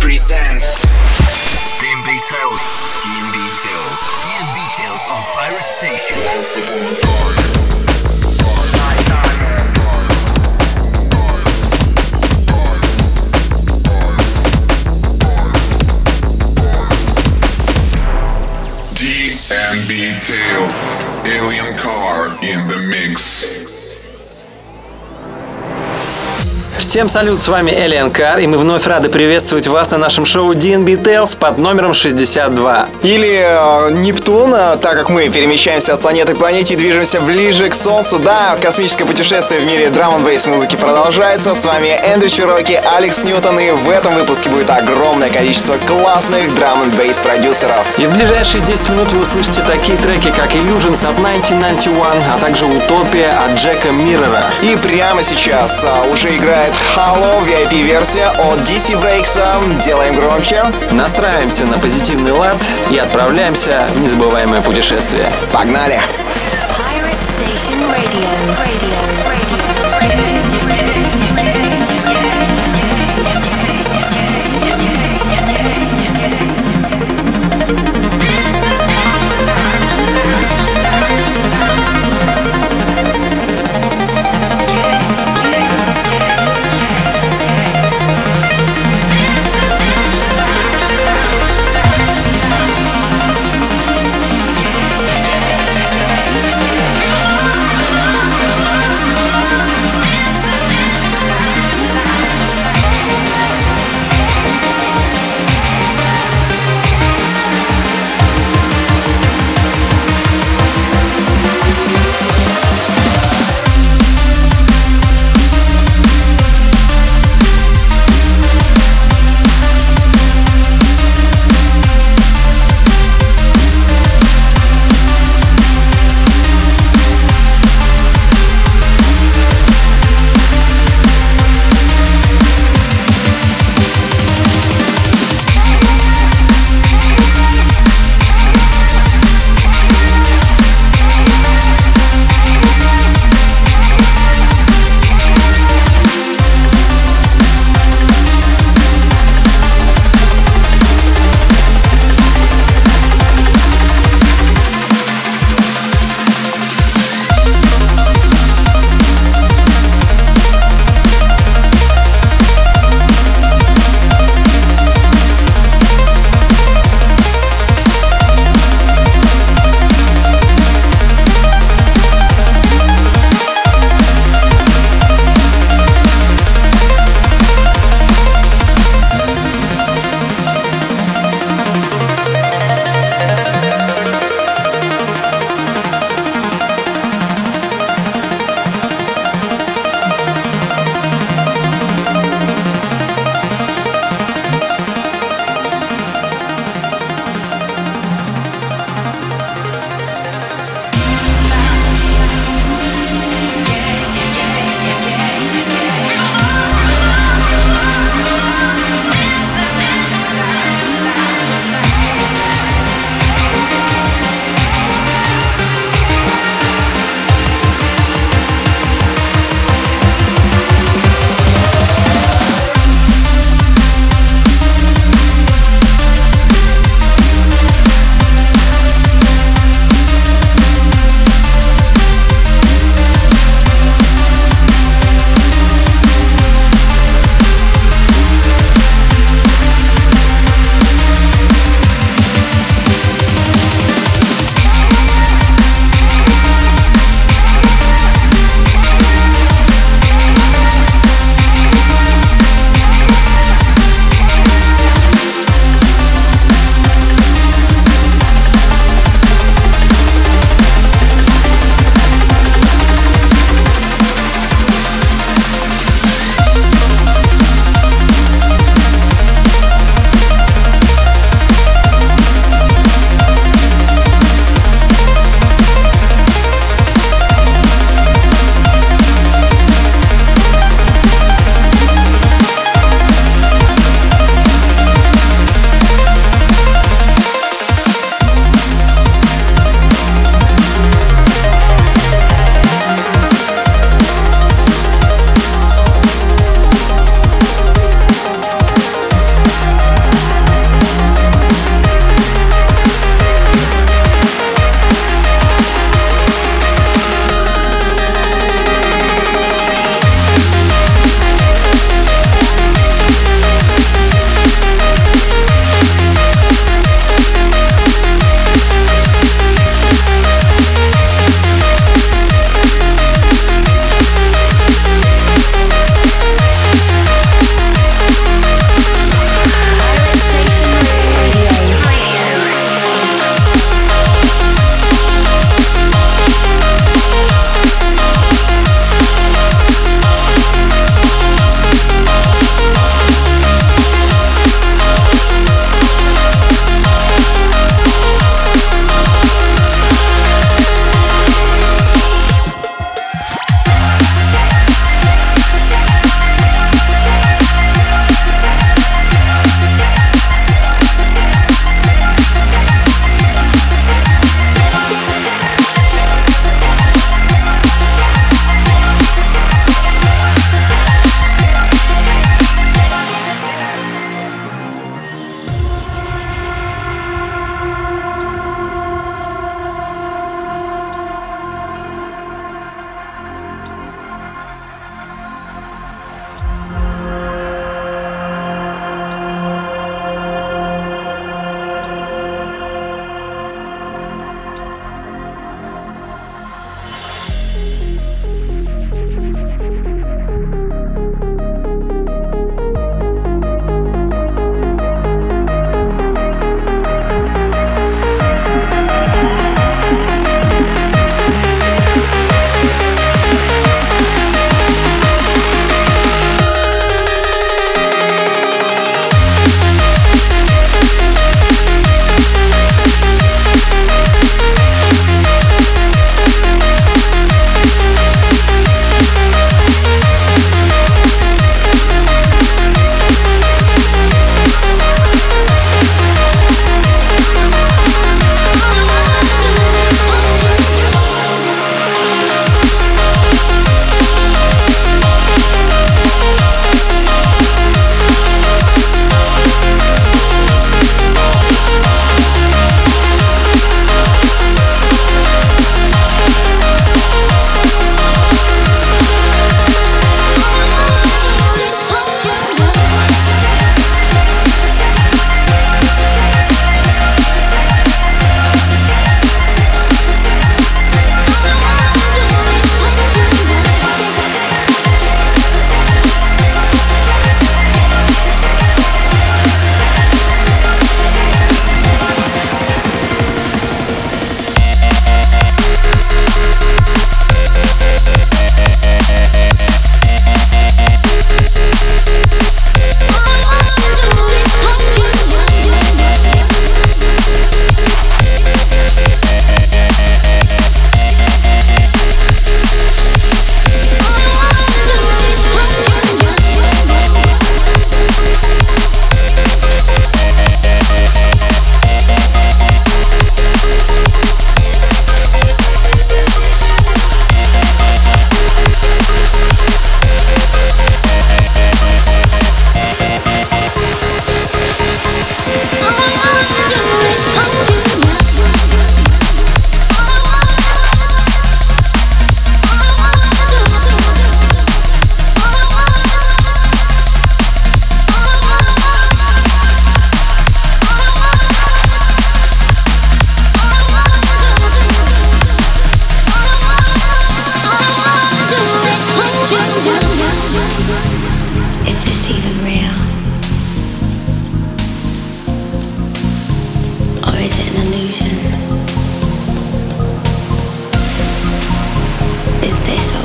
present. Всем салют, с вами Alien Car, и мы вновь рады приветствовать вас на нашем шоу DNB Tales под номером 62. Или э, Нептун, э, так как мы перемещаемся от планеты к планете и движемся ближе к Солнцу. Да, космическое путешествие в мире драм н бейс музыки продолжается. С вами Эндрю Чироки, Алекс Ньютон, и в этом выпуске будет огромное количество классных драм н бейс продюсеров. И в ближайшие 10 минут вы услышите такие треки, как Illusions от 1991, а также Утопия от Джека Миррора. И прямо сейчас э, уже играет Halo VIP-версия от DC Breaks. Делаем громче. Настраиваемся на позитивный лад и отправляемся в незабываемое путешествие. Погнали! Pirate Station Radio. Radio.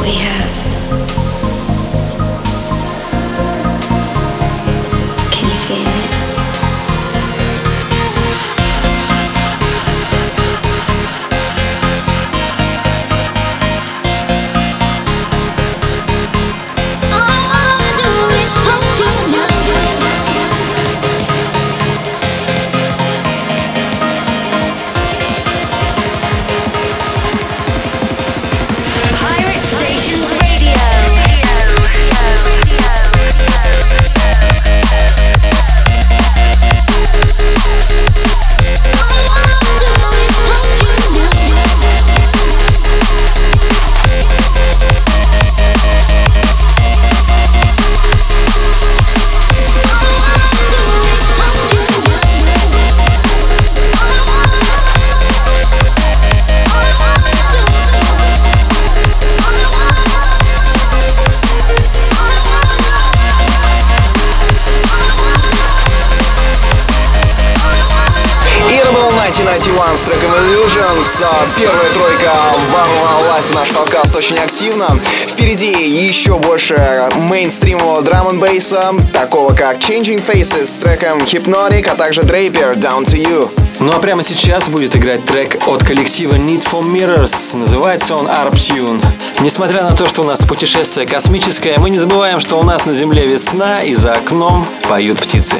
we have. Бейса, такого как Changing Faces с треком Hypnotic, а также Draper Down to You. Ну а прямо сейчас будет играть трек от коллектива Need for Mirrors. Называется он Arp Tune. Несмотря на то, что у нас путешествие космическое, мы не забываем, что у нас на Земле весна и за окном поют птицы.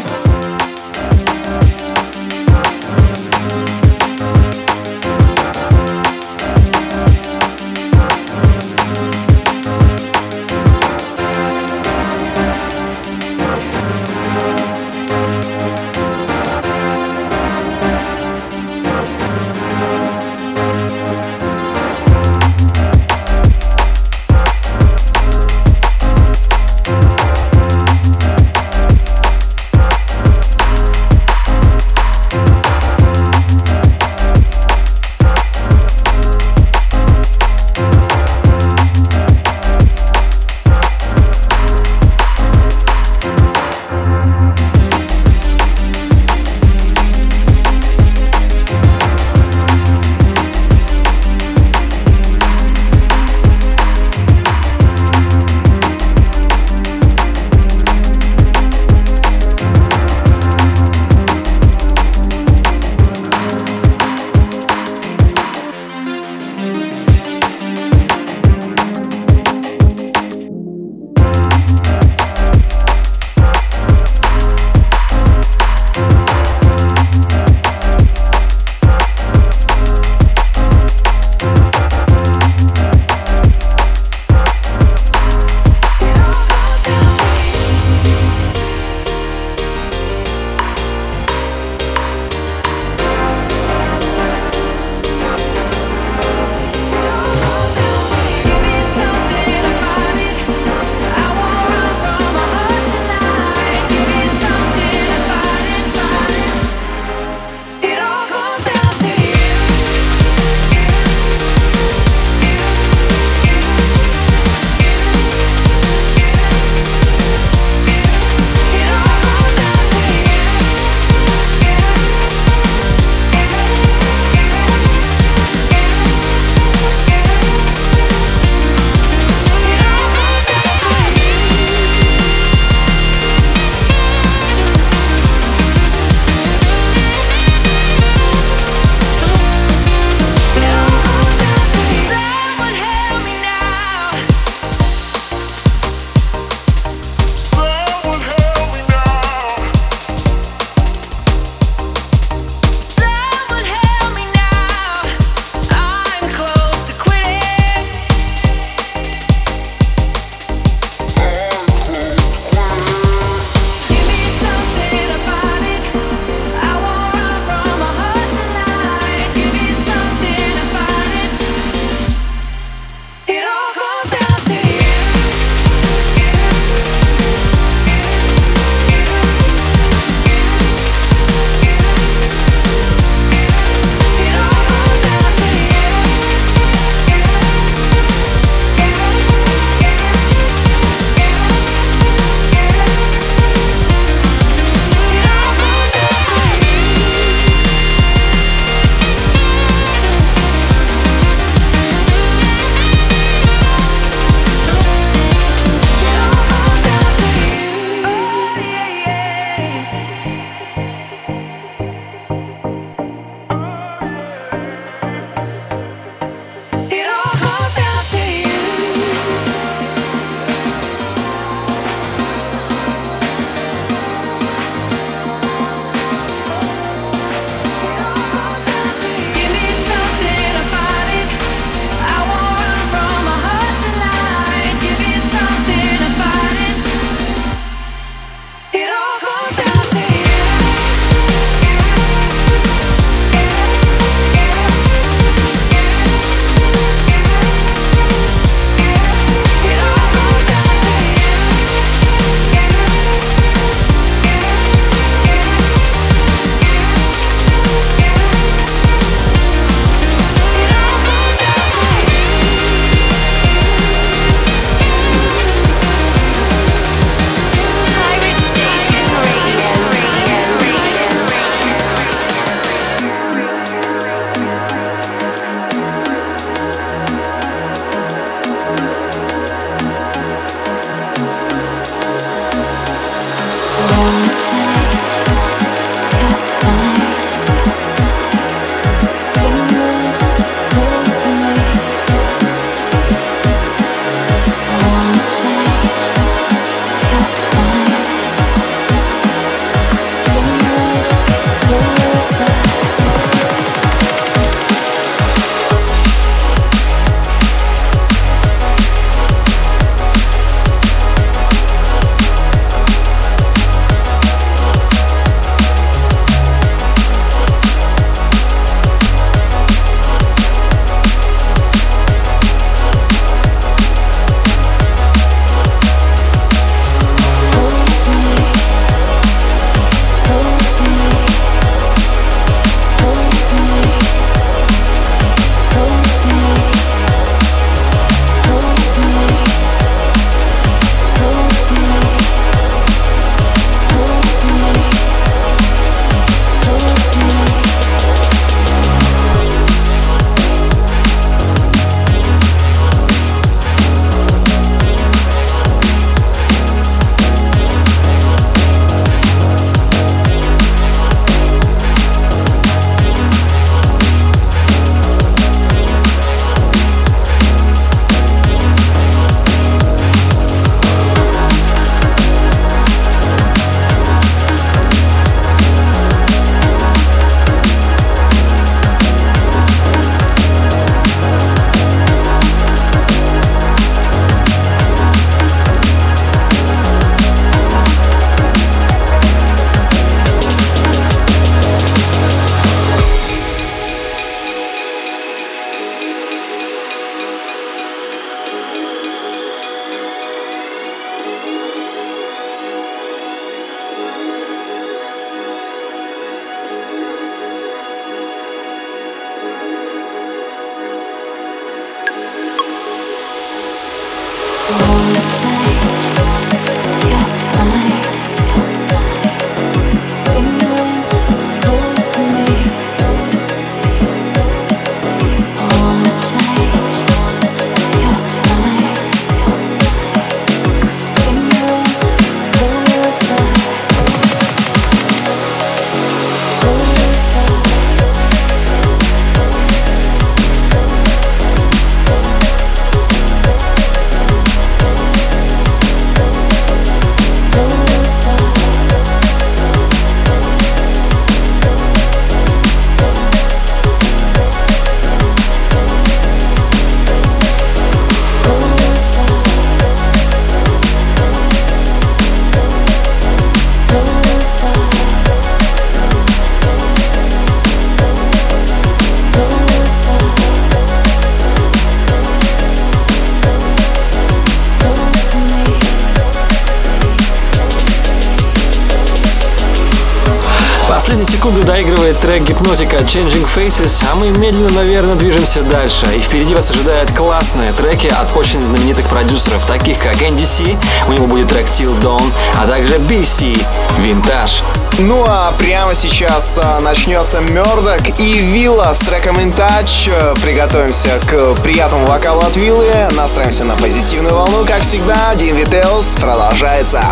Секунды доигрывает трек гипнотика Changing Faces, а мы медленно, наверное, движемся дальше. И впереди вас ожидают классные треки от очень знаменитых продюсеров, таких как NDC, у него будет трек Till Dawn, а также BC, Vintage. Ну а прямо сейчас а, начнется Мёрдок и Вилла с треком In Touch. Приготовимся к приятному вокалу от Виллы, настроимся на позитивную волну, как всегда. Дин Вителс продолжается.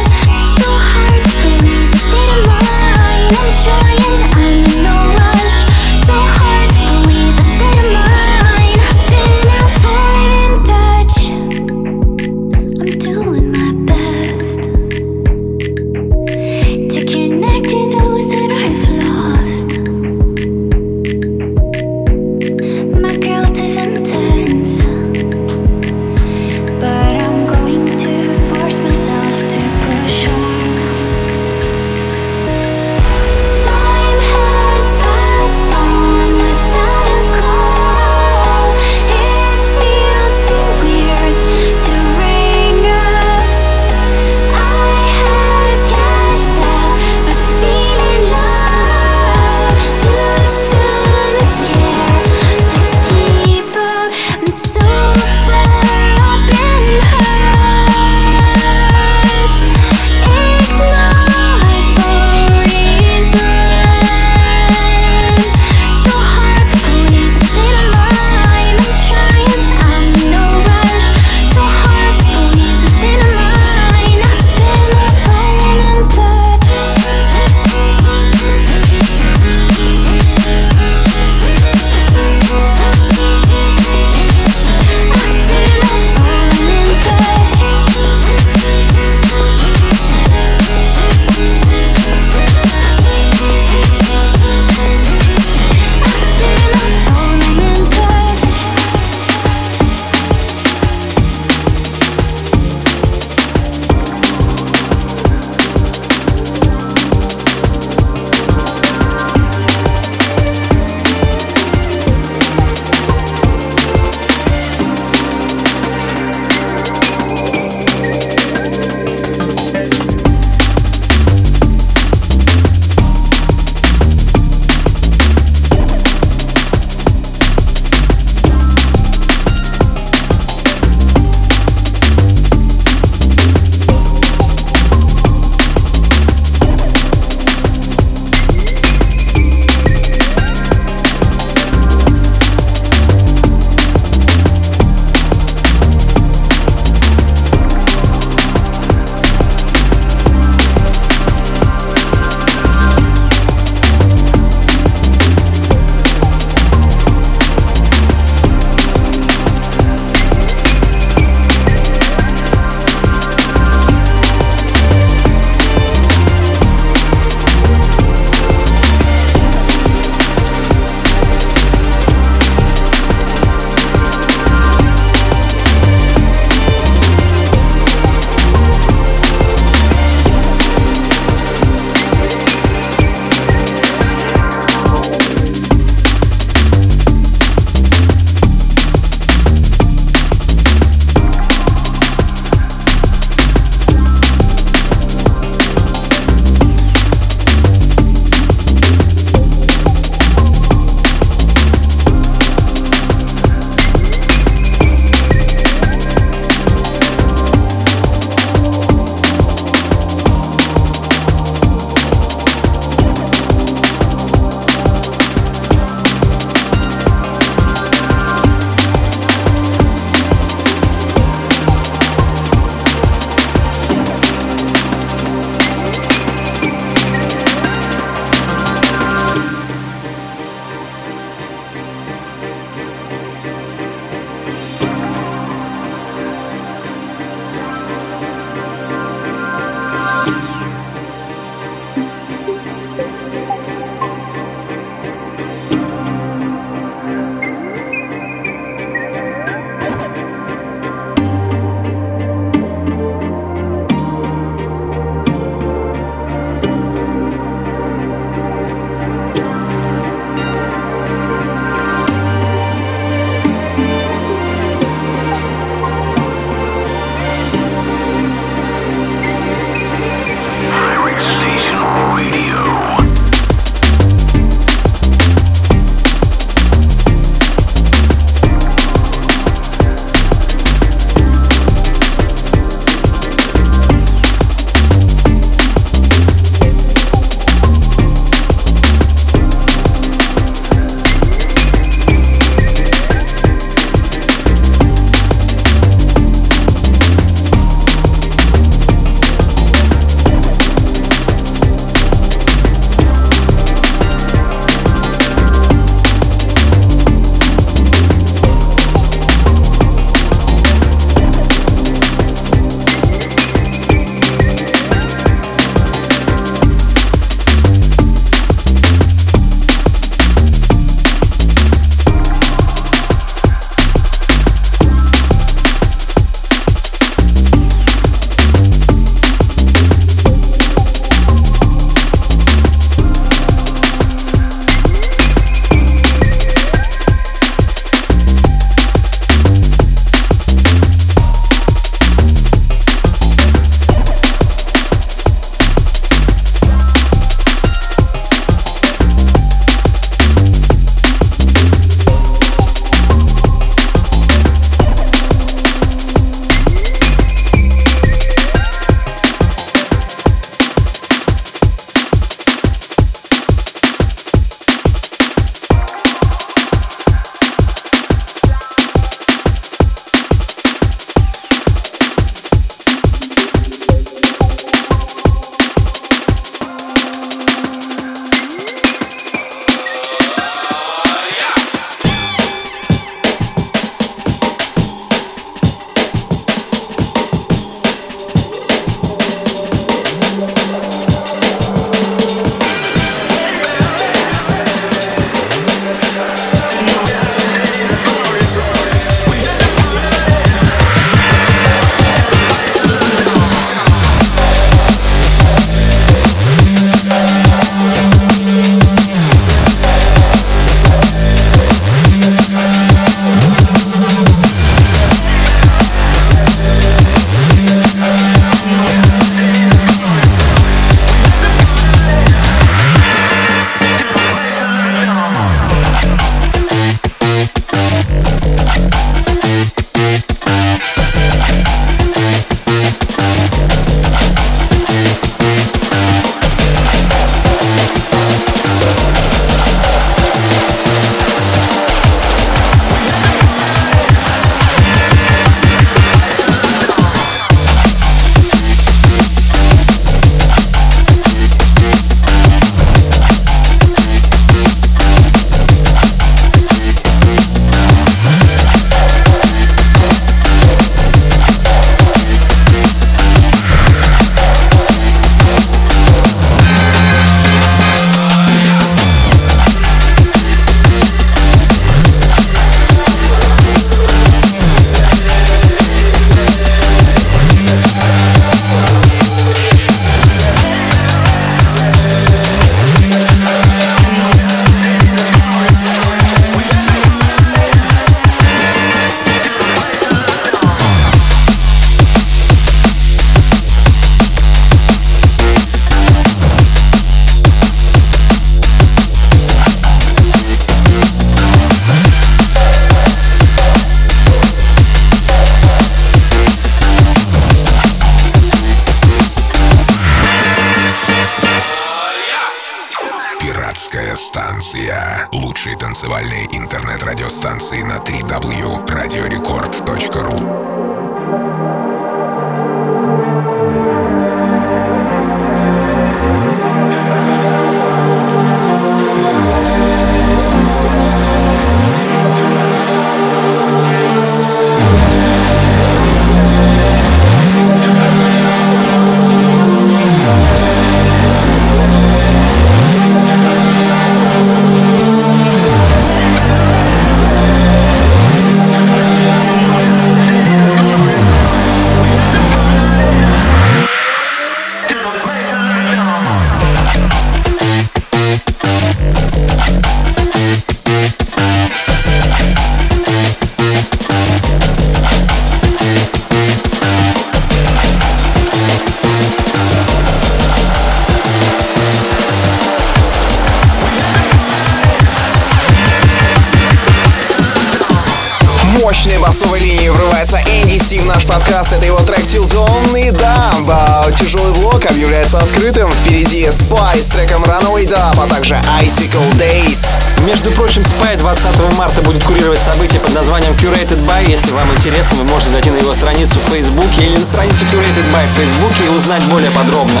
узнать более подробно.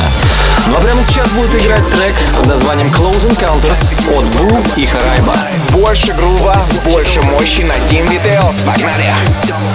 Ну а прямо сейчас будет играть трек под названием Close Encounters от Бу и Харайба. Больше грува, больше мощи на Team Details. Погнали! Погнали!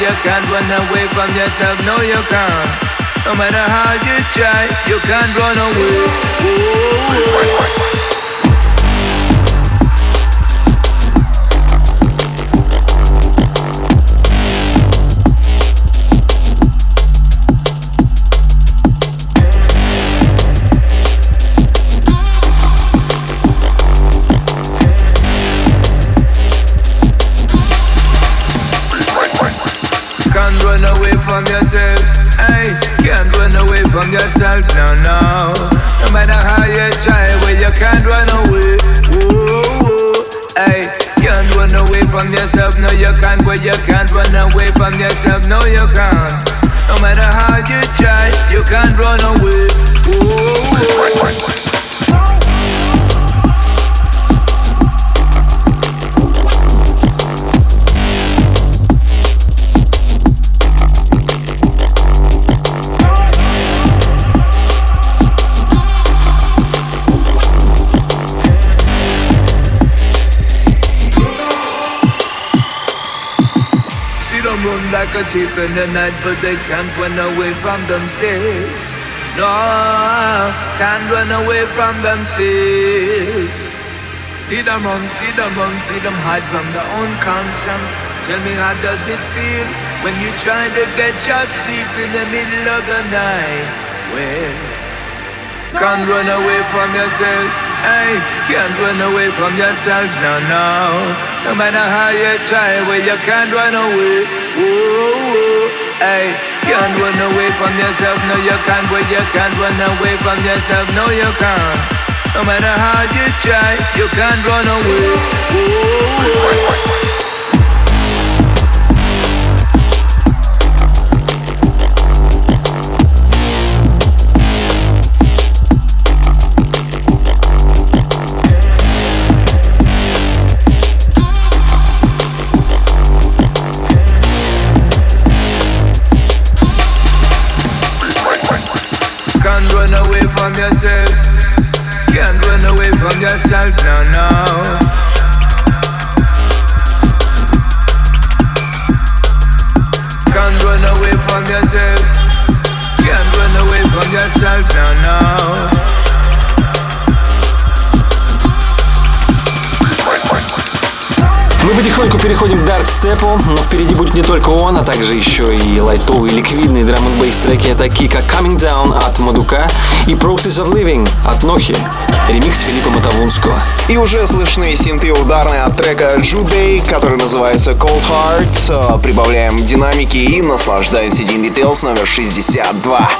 You can't. Run away from yourself. No, you can't. No matter how you try, you can't run away. No, no. No matter how you try, well, you can't run away. Whoa. Hey, can't run away from yourself, no, you can't. Well, you can't run away from yourself, no, you can't. No matter how you try, you can't run away. Whoa, whoa. Like a thief in the night, but they can't run away from themselves. No, can't run away from themselves. See them run, see them run, see them hide from their own conscience. Tell me how does it feel when you try to get your sleep in the middle of the night? Well, can't run away from yourself. Hey, can't run away from yourself. No, no. No matter how you try, well, you can't run away. Ooh, hey, can't run away from yourself, no you can't. Well, you can't run away from yourself, no you can't. No matter how you try, you can't run away. Ooh. From yourself. Can't run away from yourself, no, no. Can't run away from yourself. Can't run away from yourself, no, no. Мы потихоньку переходим к дартстепу, но впереди будет не только он, а также еще и лайтовые ликвидные драм н бейс треки, такие как Coming Down от Мадука и Process of Living от Нохи. Ремикс Филиппа Матавунского. И уже слышны синты ударные от трека Juday, который называется Cold Heart. Прибавляем динамики и наслаждаемся Dean Details номер 62.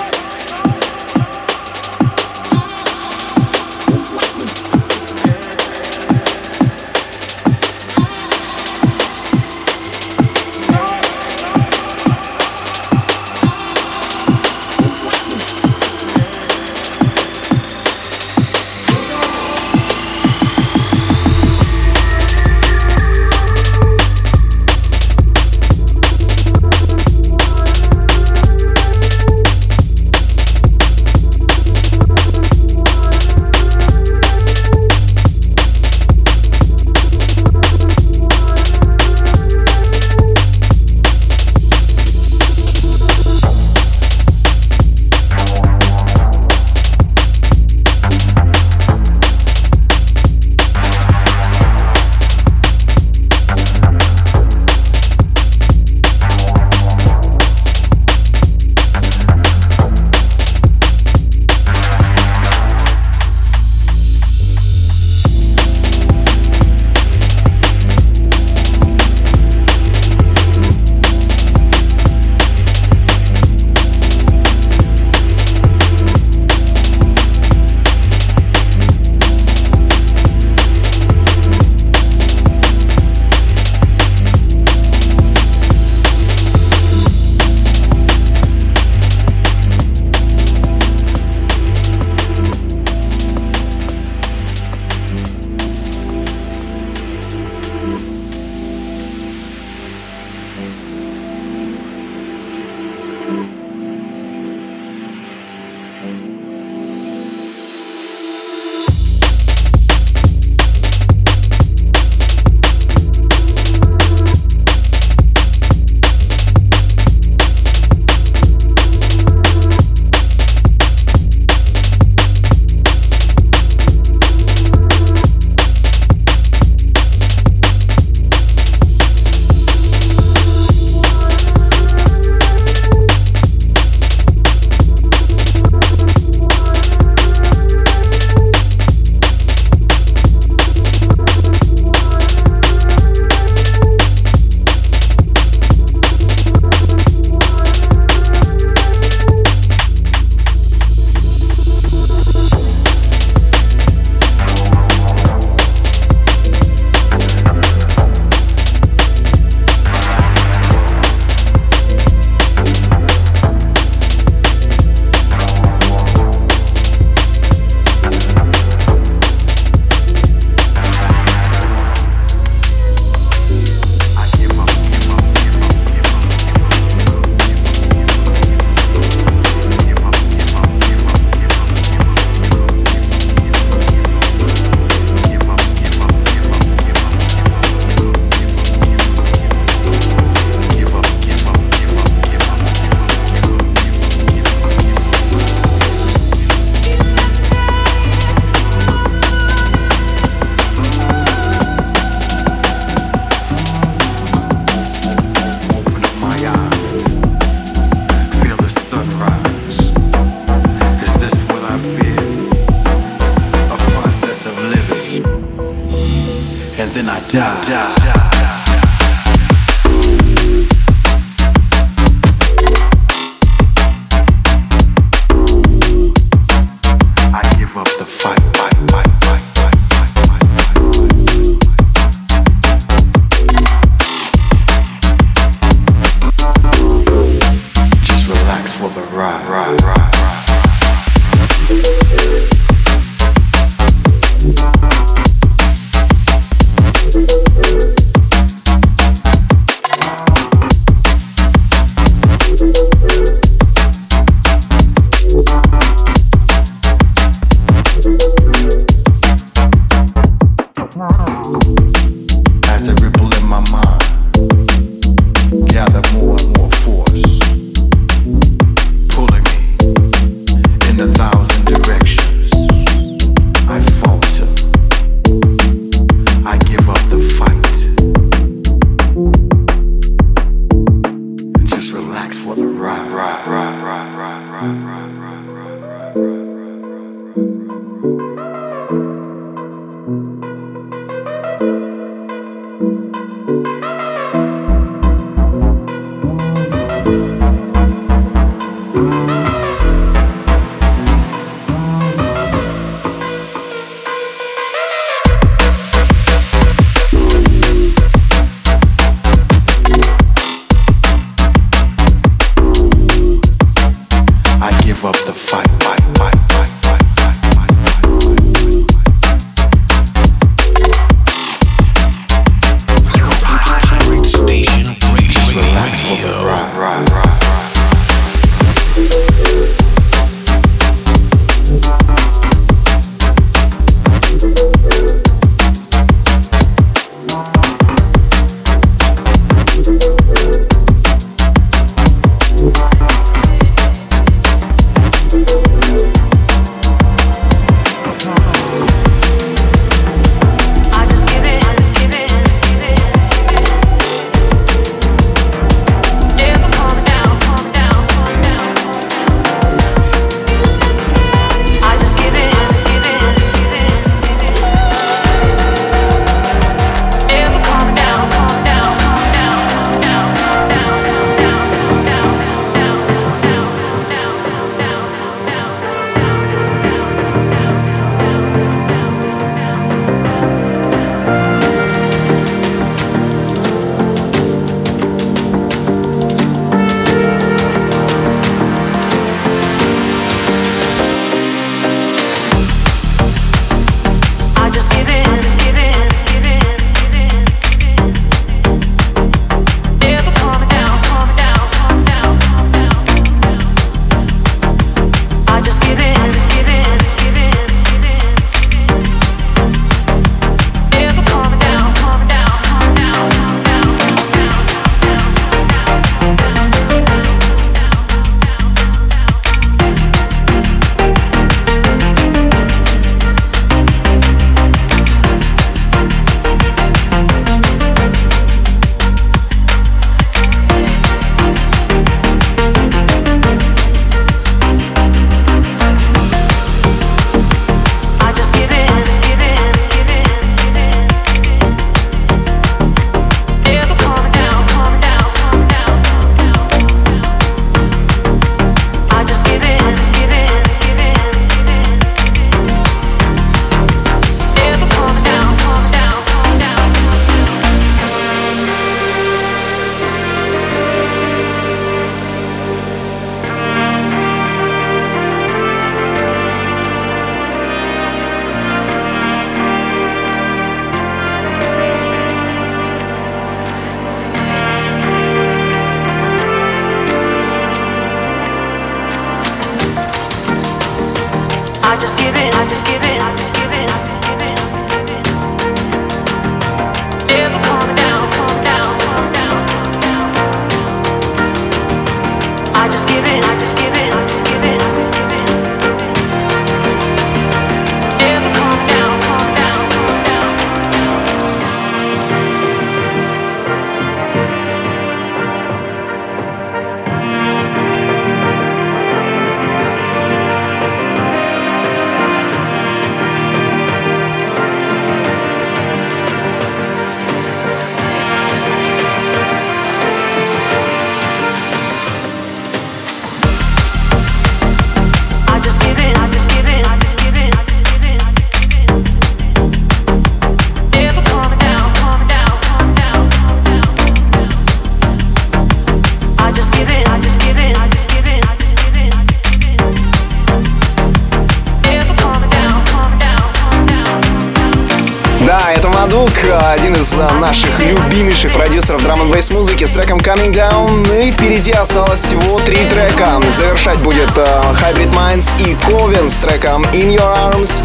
Наших любимейших продюсеров драм н музыки с треком Coming Down. И впереди осталось всего три трека. Завершать будет uh, Hybrid Minds и Ковен с треком In Your Arms.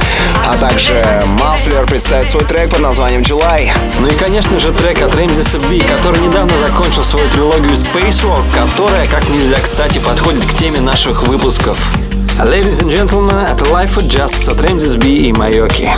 А также Мафлер представит свой трек под названием July. Ну и, конечно же, трек от Ramses B, который недавно закончил свою трилогию Spacewalk, которая, как нельзя кстати, подходит к теме наших выпусков. Ladies and gentlemen, это Life Just от Ramses B и Майоки.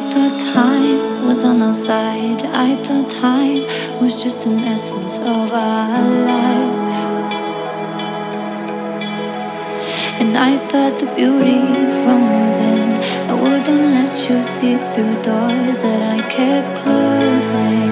Thought time was on our side. I thought time was just an essence of our life. And I thought the beauty from within. I wouldn't let you see through doors that I kept closing.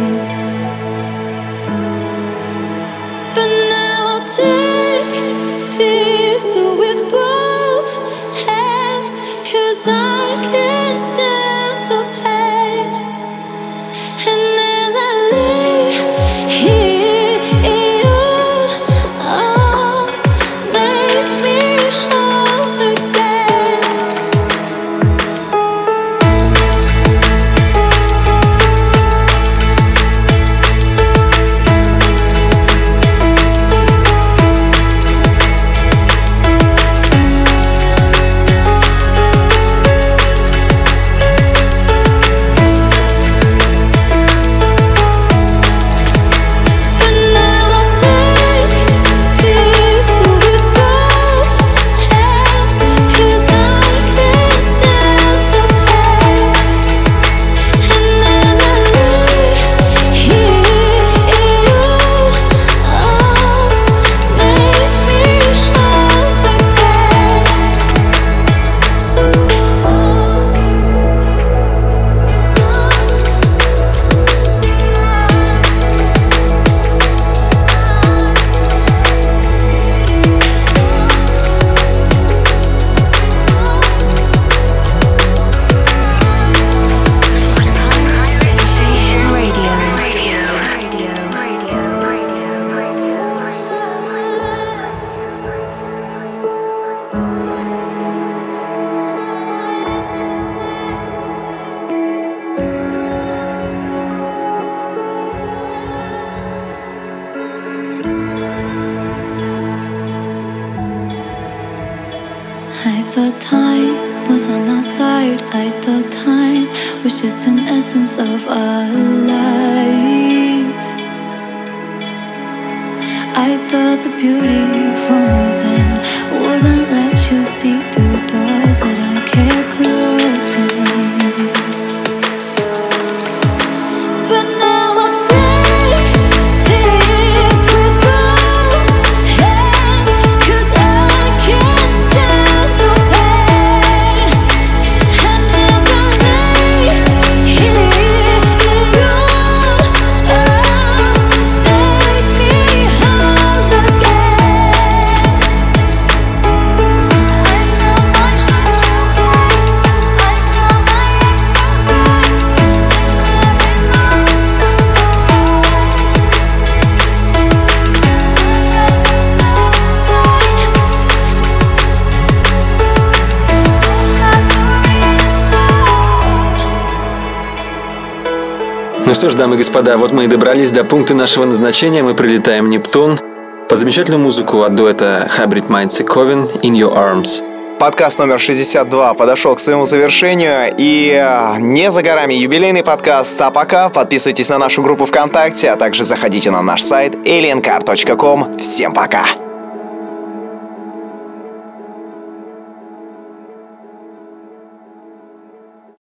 Что ж, дамы и господа, вот мы и добрались до пункта нашего назначения. Мы прилетаем Нептун. По замечательную музыку от дуэта Hybrid Minds и Coven «In Your Arms». Подкаст номер 62 подошел к своему завершению. И э, не за горами юбилейный подкаст. А пока подписывайтесь на нашу группу ВКонтакте, а также заходите на наш сайт aliencar.com. Всем пока!